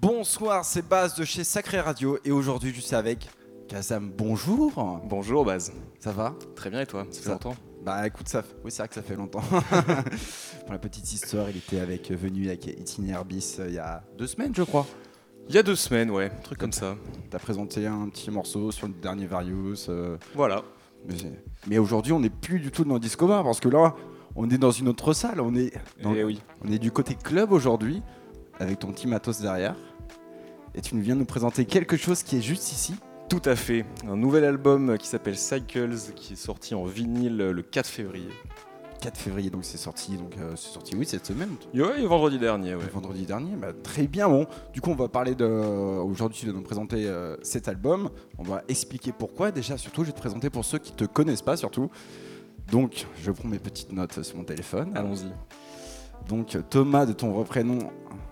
Bonsoir, c'est Baz de chez Sacré Radio et aujourd'hui je suis avec Kazam. Bonjour. Bonjour Baz. Ça va? Très bien et toi? Ça fait Ça- longtemps? Bah écoute, ça, oui c'est vrai que ça fait longtemps. Pour la petite histoire, il était avec venu avec Itinéraire Bis euh, il y a deux semaines je crois. Il y a deux semaines, ouais, un truc comme ça. T'as présenté un petit morceau sur le dernier Various. euh, Voilà. mais mais aujourd'hui on n'est plus du tout dans le disco bar parce que là on est dans une autre salle. On est, dans- Et oui. on est du côté club aujourd'hui avec ton petit matos derrière. Et tu viens nous présenter quelque chose qui est juste ici. Tout à fait. Un nouvel album qui s'appelle Cycles qui est sorti en vinyle le 4 février. 4 février, donc c'est sorti, donc euh, c'est sorti, oui, cette semaine, Ouais, vendredi dernier, ouais. vendredi dernier. Bah, très bien, bon. Du coup, on va parler de. Aujourd'hui, tu vas nous présenter euh, cet album. On va expliquer pourquoi. Déjà, surtout, je vais te présenter pour ceux qui te connaissent pas, surtout. Donc, je prends mes petites notes sur mon téléphone. Allons-y. Donc, Thomas, de ton vrai prénom,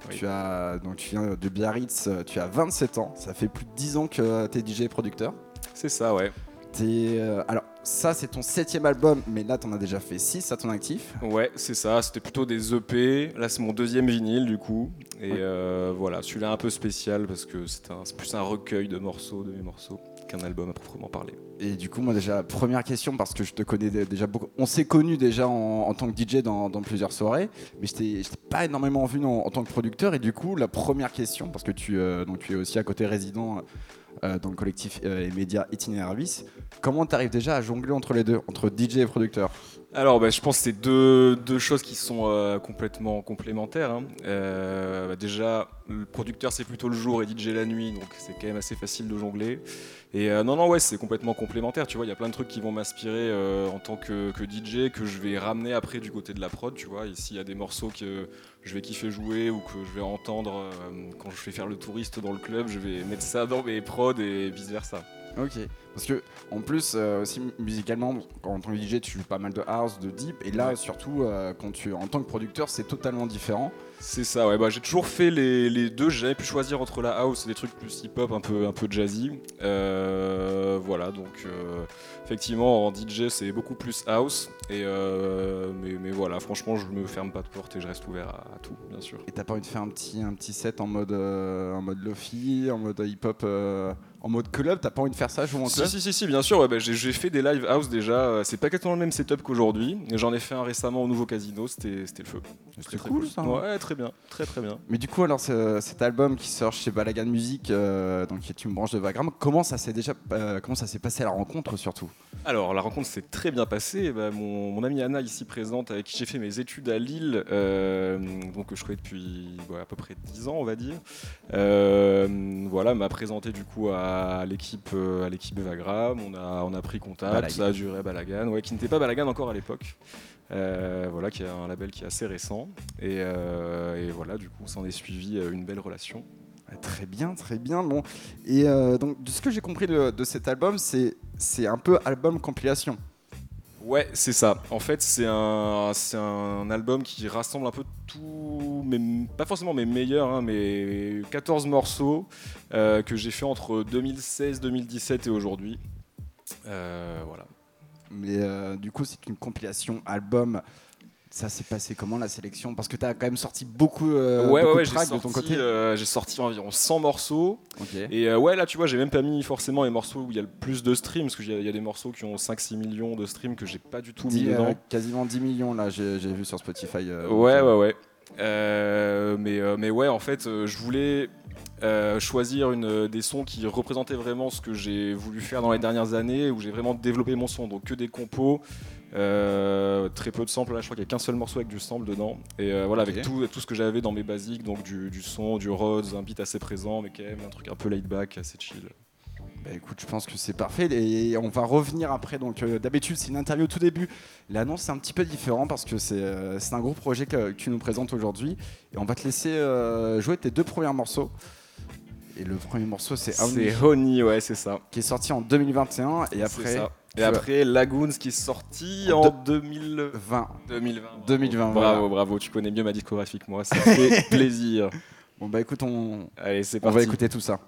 Oui. tu, as, donc, tu viens de Biarritz, tu as 27 ans. Ça fait plus de 10 ans que tu es DJ et producteur. C'est ça, ouais. T'es, euh, alors, ça, c'est ton septième album, mais là, tu en as déjà fait 6 à ton actif. Ouais, c'est ça. C'était plutôt des EP. Là, c'est mon deuxième vinyle, du coup. Et Ouais. euh, voilà, celui-là un peu spécial parce que c'est un- c'est plus un recueil de morceaux, de mes morceaux, qu'un album à proprement parler. Et du coup, moi déjà, première question, parce que je te connais dé- déjà beaucoup. On s'est connus déjà en, tant que DJ dans, plusieurs soirées, mais je t'ai pas énormément vu en, en tant que producteur. Et du coup, la première question, parce que tu, euh, donc, tu es aussi à côté résident euh, dans le collectif euh, et médias Itinéraire comment tu arrives déjà à jongler entre les deux, entre DJ et producteur? Alors, bah, je pense que c'est deux, deux choses qui sont euh, complètement complémentaires. hein. Euh, bah, déjà, le producteur c'est plutôt le jour et DJ la nuit, donc c'est quand même assez facile de jongler. Et euh, non, non, ouais, c'est complètement complémentaire. Tu vois, il y a plein de trucs qui vont m'inspirer euh, en tant que, que DJ que je vais ramener après du côté de la prod. Tu vois, et s'il y a des morceaux que je vais kiffer jouer ou que je vais entendre euh, quand je vais faire le touriste dans le club, je vais mettre ça dans mes prods et vice versa. Ok. Parce que, en plus, euh, aussi musicalement, quand en tant que DJ, tu joues pas mal de house, de deep, et là, surtout, euh, quand tu en tant que producteur, c'est totalement différent. C'est ça, ouais. Bah, j'ai toujours fait les, les deux. J'ai jamais pu choisir entre la house et des trucs plus hip-hop, un peu, un peu jazzy. Euh, voilà, donc effectivement, en DJ, c'est beaucoup plus house. Et, mais, mais voilà, franchement, je me ferme pas de porte et je reste ouvert à, à tout, bien sûr. Et t'as pas envie de faire un petit, un petit set en mode, euh, en mode lofi, en mode hip-hop, euh, en mode club T'as pas envie de faire ça, jouer en Si, club si, si, si, bien sûr. ouais, bah, j'ai, fait des live house déjà. Euh, C'est pas exactement le même setup qu'aujourd'hui. J'en ai fait un récemment au nouveau casino. C'était, c'était le feu. C'était Très cool ça. hein. Ouais, très bien, très très bien. Mais du coup, alors ce- cet album qui sort chez Balagan Music, euh, donc qui est une branche de Vagram, comment ça s'est déjà, euh, comment ça s'est passé à la rencontre surtout? Alors, la rencontre s'est très bien passée. Bah, mon, mon amie Anna, ici présente, avec qui j'ai fait mes études à Lille, euh, que je connais depuis ouais, à peu près 10 ans, on va dire, euh, voilà, m'a présenté du coup à l'équipe euh, à l'équipe Evagram. On a, on a pris contact, Balagan. ça a duré Balagan, ouais, qui n'était pas Balagan encore à l'époque. Euh, voilà, qui est un label qui est assez récent. Et, euh, et voilà, du coup, s'en est suivi euh, une belle relation. Ouais, Très bien, très bien. Bon, et euh, donc de ce que j'ai compris de, de cet album, c'est c'est un peu album compilation. Ouais, c'est ça. En fait, c'est un, un album qui rassemble un peu tout, pas forcément mes meilleurs, hein, mais 14 morceaux euh, que j'ai fait entre 2016, 2017 et aujourd'hui. Euh, voilà. Mais euh, du coup, c'est une compilation album. Ça s'est passé comment la sélection? Parce que tu as quand même sorti beaucoup, euh, ouais, ouais, beaucoup ouais, de tracks de sorti, ton côté. euh, j'ai sorti environ 100 morceaux. Et euh, ouais, là, tu vois, j'ai même pas mis forcément les morceaux où il y a le plus de streams, parce qu'il y, y a des morceaux qui ont 5-6 millions de streams que j'ai pas du tout mis euh, dedans. quasiment 10 millions là, j'ai vu sur Spotify. Ouais, ouais, ouais. Mais, mais ouais, en fait, je voulais choisir une, des sons qui représentaient vraiment ce que j'ai voulu faire dans les dernières années, où j'ai vraiment développé mon son. Donc que des compos, euh, très peu de samples. Là, je crois qu'il n'y a qu'un seul morceau avec du sample dedans. Et euh, voilà, avec tout, tout ce que j'avais dans mes basiques, donc du, du son, du Rhodes, un beat assez présent, mais quand même un truc un peu laid back, assez chill. Bah écoute, je pense que c'est parfait et on va revenir après. Donc euh, d'habitude c'est une interview au tout début. L'annonce c'est un petit peu différent parce que c'est un gros projet que, que tu nous présentes aujourd'hui et on va te laisser jouer tes deux premiers morceaux. Et le premier morceau c'est Only, C'est Honey, ouais, c'est ça. qui est sorti en 2021 et C'est après Et après, Lagoons qui est sorti En en 2000. 20. 2020. bravo. 2020, Bravo, voilà. bravo, tu connais mieux ma discographie que moi, ça fait plaisir. Bon bah écoute, on, Allez, c'est on va écouter tout ça.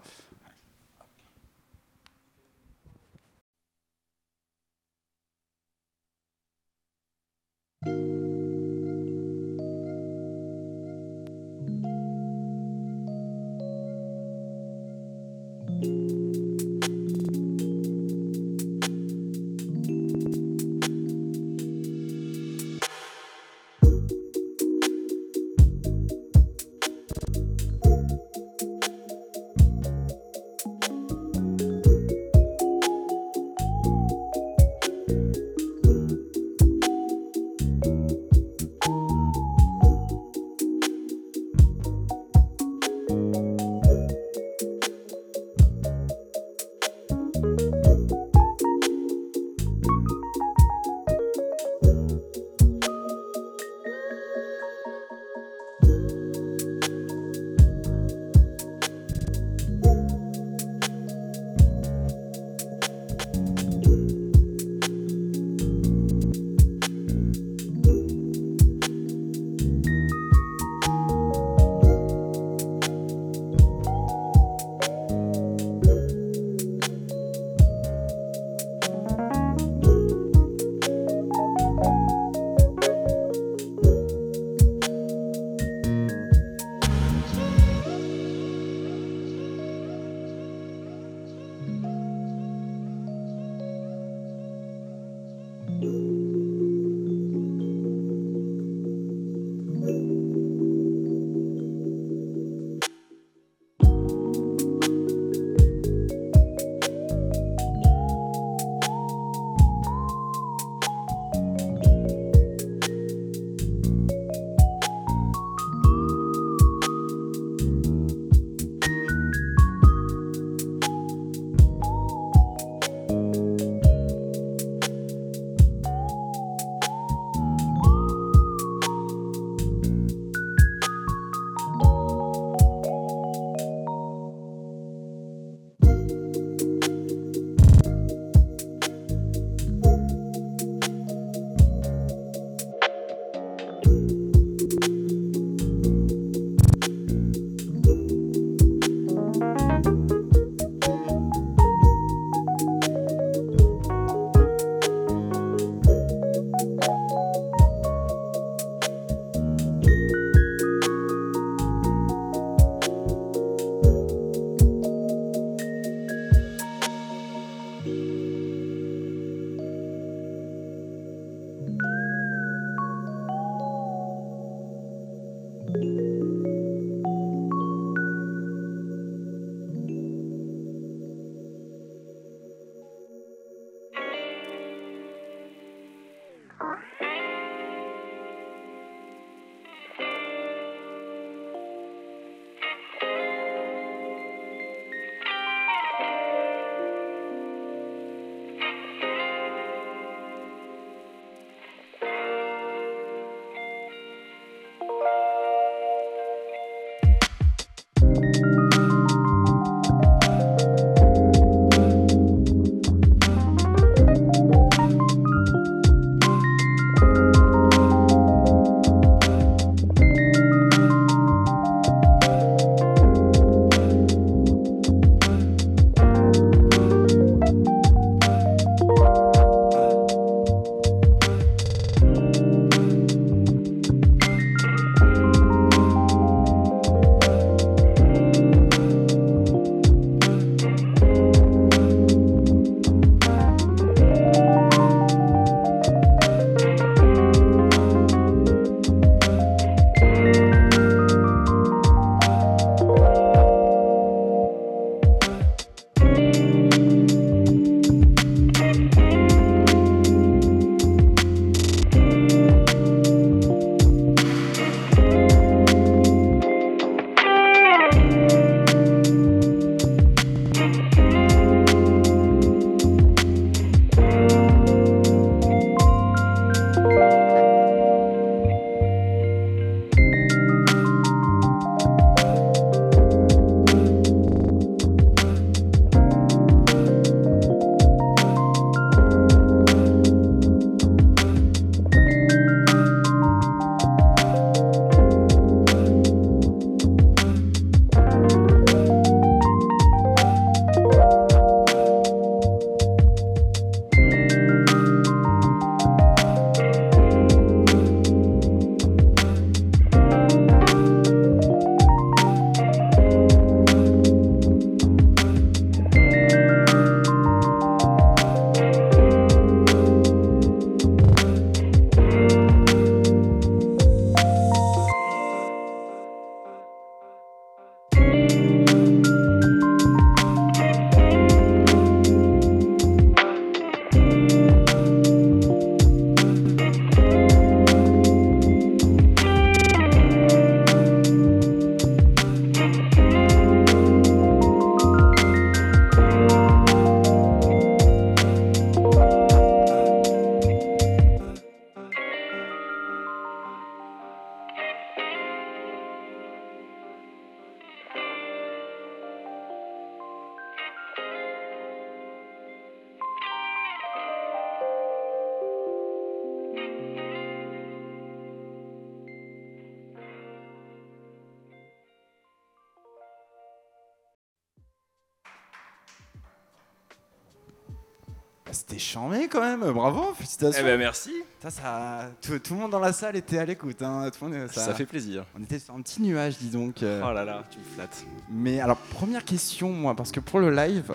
C'était charmé quand même, bravo, félicitations. Eh ben merci. Ça, ça, tout, tout le monde dans la salle était à l'écoute. hein, tout le monde- Ça, fait plaisir. On était sur un petit nuage, dis donc. euh. Oh là là, tu me flattes. Mais alors, première question, moi, parce que pour le live,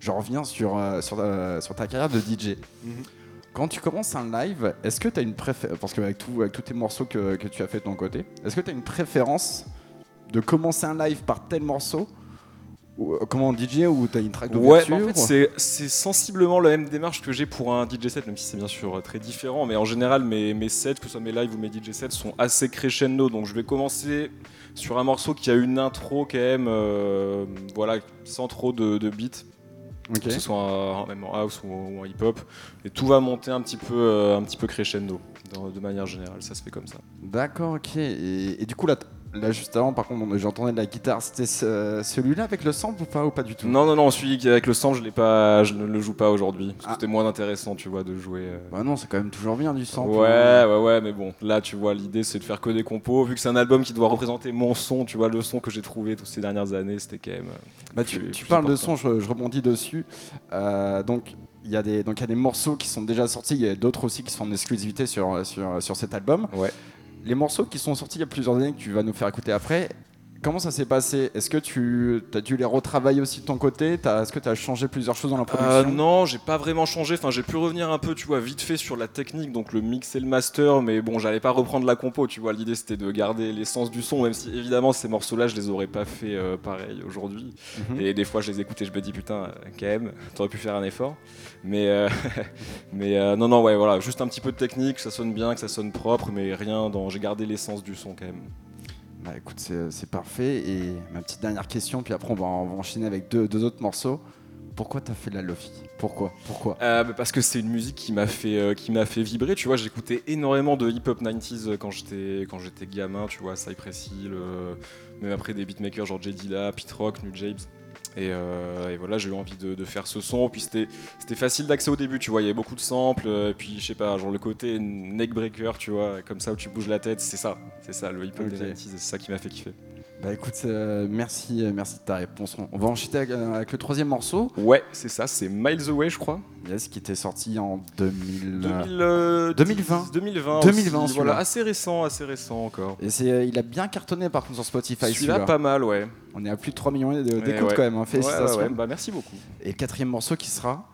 je reviens sur, euh, sur, euh, sur ta carrière de DJ. Mhm. Quand tu commences un live, est-ce que tu as une préférence Parce qu'avec tout, avec tous tes morceaux que, que tu as fait de ton côté, est-ce que tu as une préférence de commencer un live par tel morceau Comment DJ ou tu as une track Ouais, d'ouverture bah, en fait, c'est- sensiblement la même démarche que j'ai pour un DJ set, même si c'est bien sûr euh, très différent. Mais en général, mes, mes sets, que ce soit mes lives ou mes DJ sets, sont assez crescendo. Donc je vais commencer sur un morceau qui a une intro quand même, euh, voilà, sans trop de, de beats. Ok. que ce soit en- même en house ou, en hip-hop, et tout va monter un petit peu, euh, un petit peu crescendo, de manière générale, ça se fait comme ça. D'accord, ok. Et, et du coup, là, là, juste avant, par contre, j'entendais de la guitare. C'était ce- celui-là avec le sample ou pas, ou pas du tout? Non, non, non, celui avec le sample, je, pas, je ne le joue pas aujourd'hui, Ah. c'était moins intéressant, tu vois, de jouer... euh, Bah non, c'est quand même toujours bien du sample. Ouais, hein. ouais, ouais, mais bon, là, tu vois, l'idée, c'est de faire que des compos, vu que c'est un album qui doit représenter mon son, tu vois, le son que j'ai trouvé toutes ces dernières années, c'était quand même... euh, Bah, tu, plus- tu plus parles de son, je, je rebondis dessus. Euh, donc, il y, a des- donc, il y a des morceaux qui sont déjà sortis, il y a d'autres aussi qui sont en exclusivité sur, sur, sur cet album. Ouais. Les morceaux qui sont sortis il y a plusieurs années, que tu vas nous faire écouter après, comment ça s'est passé? Est-ce que tu as dû les retravailler aussi de ton côté? Est-ce que tu as changé plusieurs choses dans la production? Euh, non, j'ai pas vraiment changé. Enfin, j'ai pu revenir un peu, tu vois, vite fait sur la technique, donc le mix et le master, mais bon, j'allais pas reprendre la compo, tu vois. L'idée c'était de garder l'essence du son, même si évidemment ces morceaux-là, je les aurais pas fait euh, pareil aujourd'hui. Mhm. Et des fois, je les écoute et je me dis putain, euh, quand même, t'aurais pu faire un effort. Mais, euh, mais euh, non, non, ouais, voilà, juste un petit peu de technique, que ça sonne bien, que ça sonne propre, mais rien dans. J'ai gardé l'essence du son quand même. Bah écoute, c'est c'est parfait. Et ma petite dernière question, puis après on va, enchaîner avec deux, autres morceaux. Pourquoi t'as fait de la lofi? Pourquoi? Pourquoi? Euh, bah, parce que c'est une musique qui m'a fait euh, qui m'a fait vibrer tu vois. J'écoutais énormément de hip hop 90s euh, quand j'étais gamin tu vois. Cypress Hill euh, même après des beatmakers genre J Dilla Pete Rock New James et, euh, et voilà j'ai eu envie de, de faire ce son. Puis c'était facile d'accès au début tu vois. Il y avait beaucoup de samples euh, puis je sais pas genre le côté neckbreaker tu vois comme ça où tu bouges la tête c'est ça. C'est ça le hip hop des Ok. 90s c'est ça qui m'a fait kiffer Bah écoute, euh, merci, euh, merci de ta réponse. On va enchaîner avec, euh, avec le troisième morceau, ouais c'est ça c'est Miles Away je crois yes, qui était sorti en 2000. 2000, euh, 2020. 2020 2020, aussi, celui-là. voilà assez récent assez récent encore Et c'est, il a bien cartonné par contre sur Spotify. Celui-là, pas mal, ouais. On est à plus de 3 millions d'écoutes Ouais, ouais. quand même. hein. Ouais. Bah, merci beaucoup. Et le quatrième morceau qui sera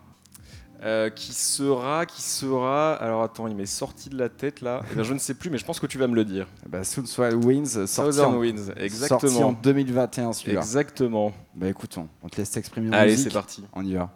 Euh, qui sera, qui sera. Alors attends, il m'est sorti de la tête là. Eh ben, je ne sais plus, mais je pense que tu vas me le dire. bah, Soon Swell Winds, sorti en, Winds, sorti en exactement. 2021 celui-là. Exactement. Bah écoute, on, on te laisse t'exprimer Allez, c'est parti. On y va.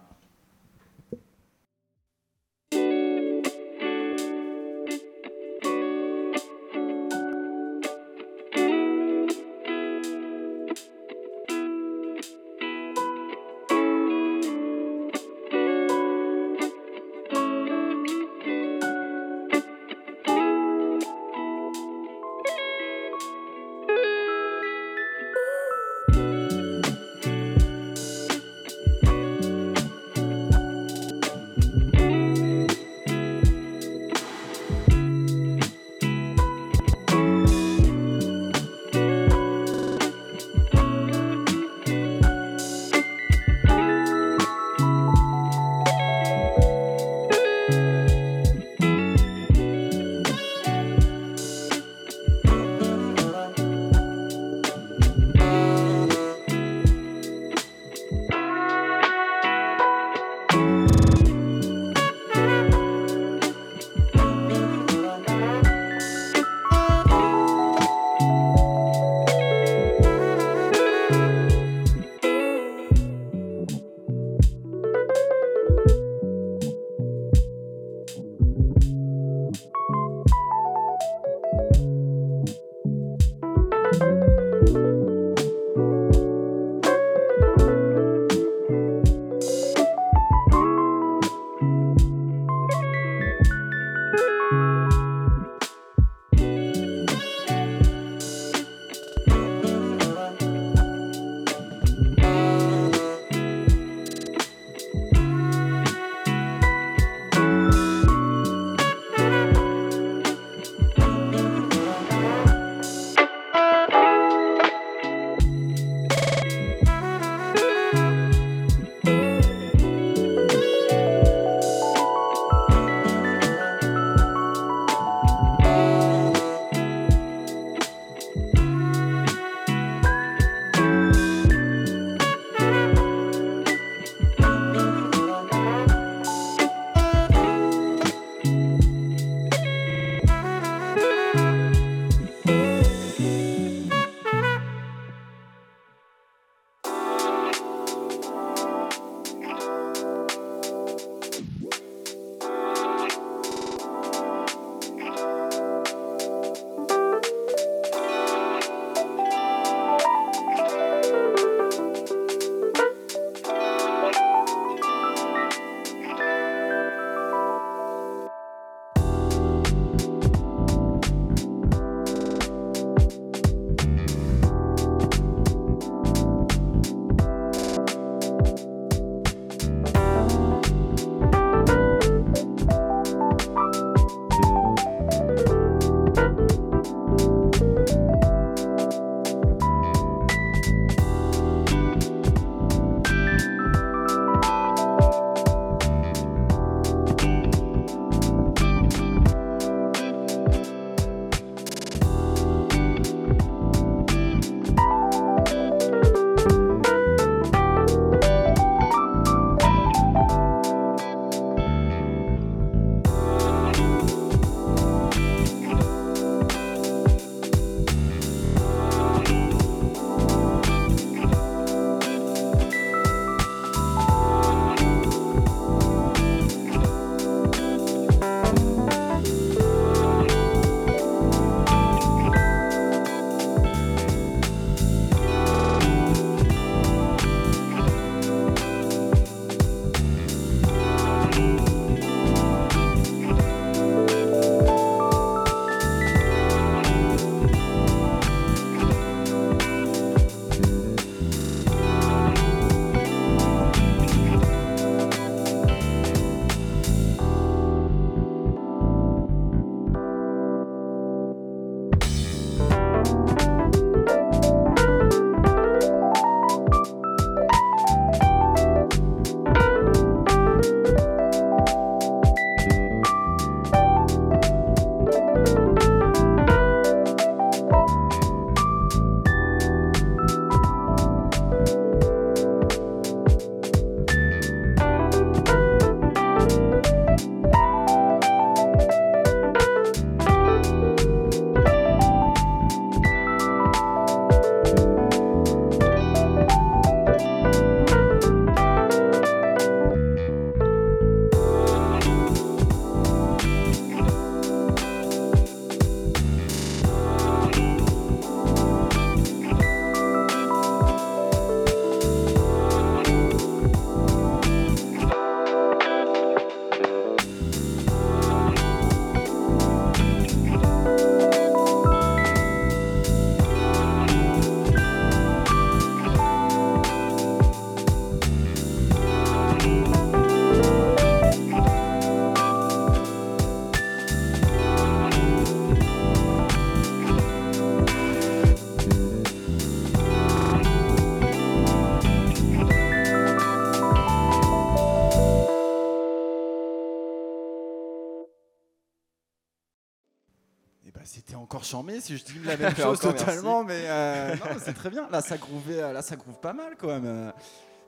Si je dis la même chose totalement, mais euh, c'est très bien. Là, ça grouvait, là, ça groove pas mal quand même.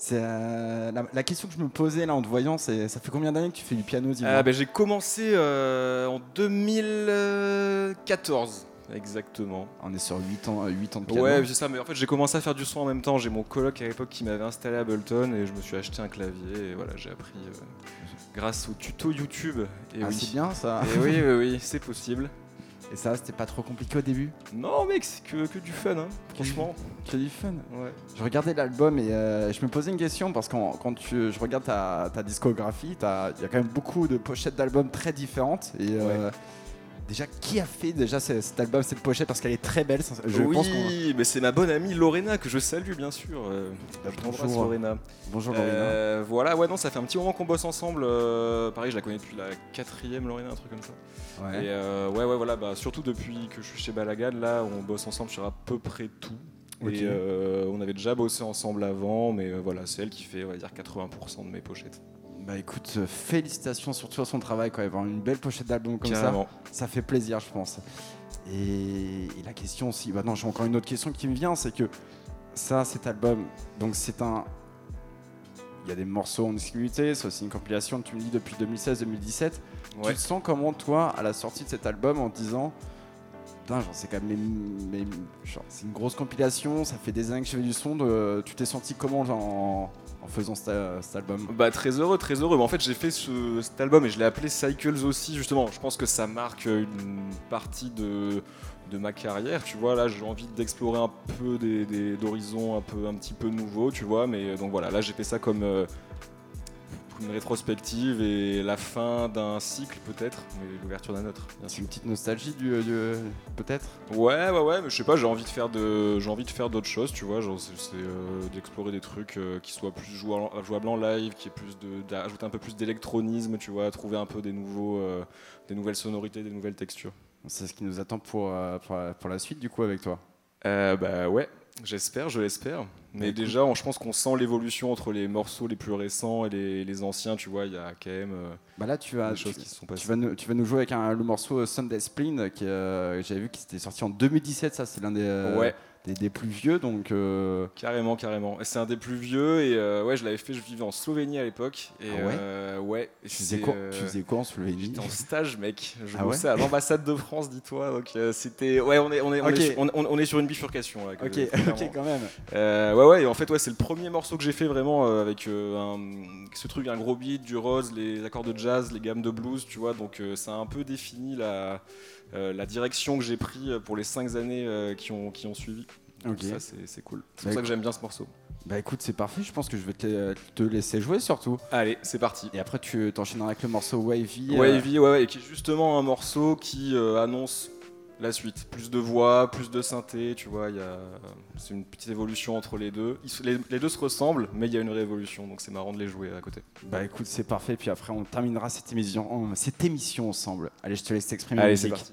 C'est euh, la, question que je me posais là en te voyant, c'est ça fait combien d'années que tu fais du piano ah, ben, J'ai commencé euh, en 2014. Exactement. On est sur 8 ans, 8 ans de piano. Ouais, c'est ça, mais en fait j'ai commencé à faire du son en même temps. J'ai mon coloc à l'époque qui m'avait installé à Ableton et je me suis acheté un clavier et voilà, j'ai appris grâce au tuto YouTube. Et ah, c'est bien ça. Et oui, oui, oui, c'est possible. Et ça, c'était pas trop compliqué au début Non, mec, c'est que, que, du fun, hein, franchement. Que du fun Ouais. Je regardais l'album et euh, je me posais une question parce que quand tu, je regarde ta, ta discographie, il y a quand même beaucoup de pochettes d'albums très différentes. Et euh, Déjà, qui a fait déjà cet album, cette pochette Parce qu'elle est très belle. Je oui, mais c'est ma bonne amie Lorena que je salue bien sûr. Euh, bonjour Lorena. Bonjour Lorena. Euh, voilà, ouais, non, ça fait un petit moment qu'on bosse ensemble. Euh, pareil, je la connais depuis la quatrième Lorena, un truc comme ça. Ouais. Et ouais, ouais, voilà, bah, surtout depuis que je suis chez Balagan, là, on bosse ensemble sur à peu près tout. Et on avait déjà bossé ensemble avant, mais voilà, c'est elle qui fait, on va dire, 80% de mes pochettes. Bah écoute, euh, félicitations surtout à son travail quand même. Avoir une belle pochette d'album comme ça, ça fait plaisir, je pense. Et, la question aussi, bah non, j'ai encore une autre question qui me vient, c'est que ça, cet album, donc c'est un. Il y a des morceaux en exclusivité, c'est aussi une compilation, tu me dis depuis 2016-2017. Tu te sens comment, toi, à la sortie de cet album, en disant Putain, genre, c'est quand même. c'est une grosse compilation, ça fait des années que je fais du son. De, tu t'es senti comment genre, en faisant cet, album Bah très heureux, très heureux. En fait j'ai fait cet album et je l'ai appelé Cycles aussi justement. Je pense que ça marque une partie de, ma carrière, tu vois. Là j'ai envie d'explorer un peu d'horizons un un petit peu nouveaux, tu vois. Mais donc voilà, là j'ai fait ça comme euh, une rétrospective et la fin d'un cycle peut-être, mais l'ouverture d'un autre. C'est une petite nostalgie du, peut-être? Ouais, ouais, ouais, mais je sais pas, j'ai envie de faire de, j'ai envie de faire d'autres choses, tu vois, genre c'est euh, d'explorer des trucs euh, qui soient plus jouables, en live, qui est plus de, d'ajouter un peu plus d'électronisme, tu vois, trouver un peu des nouveaux, euh, des nouvelles sonorités, des nouvelles textures. C'est ce qui nous attend pour, pour, la suite du coup avec toi? bah ouais, J'espère, je l'espère. Mais déjà, je pense qu'on sent l'évolution entre les morceaux les plus récents et les, anciens. Tu vois, il y a quand même euh, bah là, tu as, des choses qui se sont passées. Tu vas, nous, tu vas nous jouer avec un, le morceau Sunday Spleen, qui euh, j'avais vu qu'il était sorti en 2017. Ça, c'est l'un des, euh, ouais des, plus vieux, donc. Euh, carrément, carrément. C'est un des plus vieux et euh, ouais, je l'avais fait. Je vivais en Slovénie à l'époque et ah ouais. Euh, ouais tu, faisais quoi, tu faisais quoi en Slovénie J'étais en stage, mec. Je ah bossais à l'ambassade de France, dis-toi. Donc c'était ouais, on est on est on, est, on, est sur une bifurcation. Là, ok, ok, quand même. ouais, ouais. Et en fait, ouais, c'est le premier morceau que j'ai fait vraiment avec un, ce truc, un gros beat, du rose, les accords de jazz, les gammes de blues, tu vois. Donc ça a un peu défini la la direction que j'ai pris pour les cinq années qui ont qui ont suivi. Ça, c'est cool. C'est pour bah, ça que j'aime bien ce morceau. Bah écoute, c'est parfait. Je pense que je vais te, laisser jouer surtout. Allez, c'est parti. Et après, tu t'enchaînes avec le morceau Wavy. Euh. Wavy, ouais, ouais, et qui est justement un morceau qui euh, annonce la suite. Plus de voix, plus de synthé, tu vois. C'est une petite évolution entre les deux. les, deux se ressemblent, mais il y a une révolution, donc c'est marrant de les jouer à côté. Bah écoute, c'est parfait. Puis après, on terminera cette émission, cette émission ensemble. Allez, je te laisse t'exprimer. Allez, c'est parti.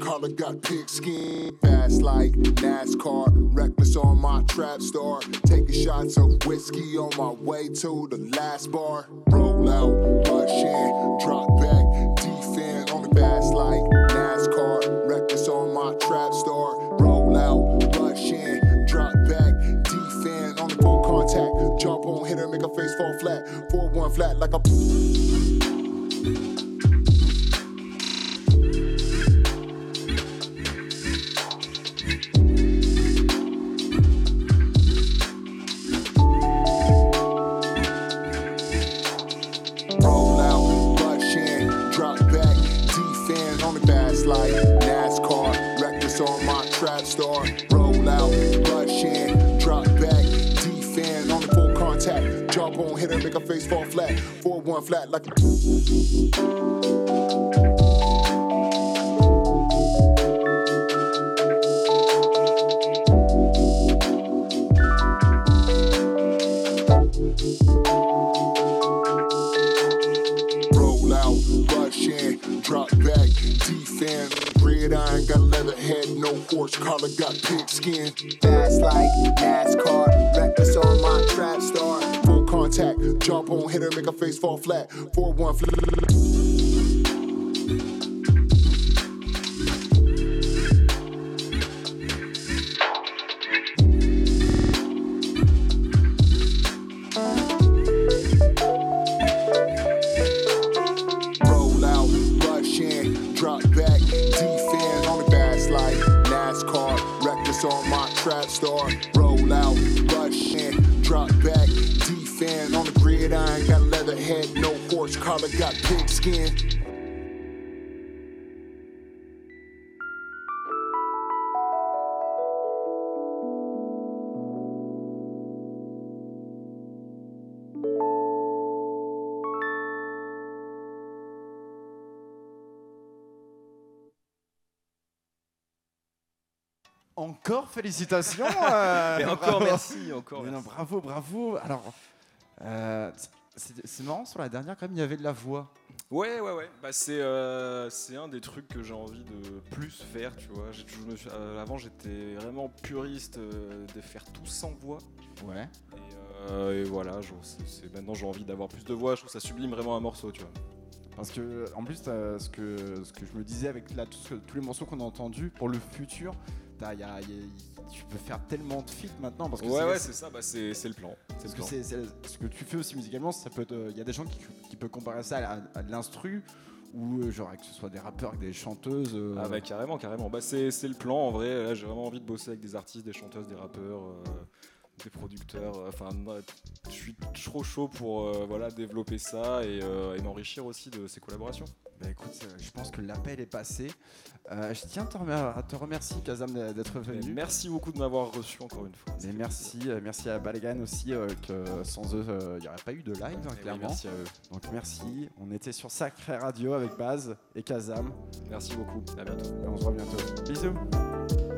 Collar got pigskin. Fast like NASCAR, reckless on my trap star. Taking shots of whiskey on my way to the last bar. Roll out, rush in, drop flat. 4 1 flat like a. face fall flat. 4 1 flat like a. Roll out, rush in, drop back, defend. Red iron got leather head, no horse collar got pig skin. Fast like NASCAR, reckless on my trap star. Contact, jump on, hit her, make her face fall flat. 4 1 flip. Encore félicitations. Euh, encore merci, encore. bravo, bravo. Alors, euh, c'est marrant sur la dernière quand même, il y avait de la voix. Ouais, ouais, ouais. Bah, euh, c'est un des trucs que j'ai envie de plus faire, tu vois. avant, j'étais vraiment puriste de faire tout sans voix. Ouais. Et, voilà, maintenant j'ai envie d'avoir plus de voix. Je trouve ça sublime vraiment un morceau, tu vois. Parce que, en plus, ce que, ce que je me disais avec là, tous les morceaux qu'on a entendus, pour le futur, tu peux faire tellement de feats maintenant parce que ouais ouais c'est ça bah c'est le plan parce que c'est ce que tu fais aussi musicalement ça peut il y a des gens qui, qui peuvent comparer ça à, de l'instru ou euh, genre que ce soit des rappeurs des chanteuses euh. ah bah carrément carrément. Bah c'est le plan en vrai. Là j'ai vraiment envie de bosser avec des artistes des chanteuses des rappeurs euh, des producteurs. euh, Enfin, moi, je suis trop chaud pour euh, voilà, développer ça et, euh, et m'enrichir aussi de ces collaborations. Bah écoute, je pense que l'appel est passé. Euh, je tiens à te, remercier, Kazam, d'être Et venu. merci beaucoup de m'avoir reçu encore une fois. Et merci, merci à Balagan aussi, euh, que sans eux, euh, il n'y aurait pas eu de live, hein, oui, clairement. merci à eux. Donc merci. On était sur Sacré Radio avec Baz et Kazam. Merci beaucoup. À bientôt. Et on se voit bientôt. Bisous.